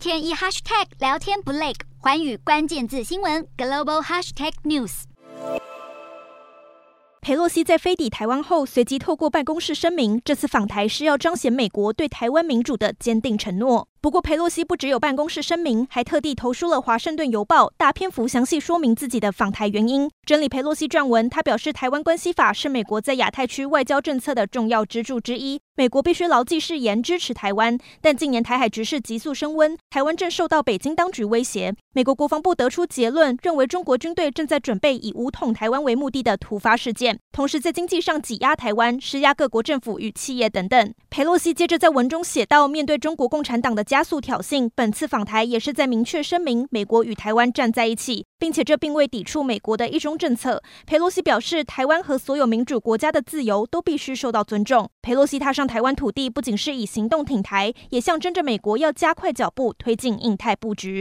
天一 hashtag 聊天不累，环宇关键字新闻 global hashtag news。裴洛西在飞抵台湾后，随即透过办公室声明，这次访台是要彰显美国对台湾民主的坚定承诺。不过，裴洛西不只有办公室声明，还特地投书了《华盛顿邮报》，大篇幅详细说明自己的访台原因。整理裴洛西撰文，他表示，台湾关系法是美国在亚太区外交政策的重要支柱之一，美国必须牢记誓言，支持台湾。但近年台海局势急速升温，台湾正受到北京当局威胁。美国国防部得出结论，认为中国军队正在准备以武统台湾为目的的突发事件，同时在经济上挤压台湾，施压各国政府与企业等等。裴洛西接着在文中写道：“面对中国共产党的加速挑衅，本次访台也是在明确声明，美国与台湾站在一起，并且这并未抵触美国的一中政策。”佩洛西表示，台湾和所有民主国家的自由都必须受到尊重。佩洛西踏上台湾土地，不仅是以行动挺台，也象征着美国要加快脚步推进印太布局。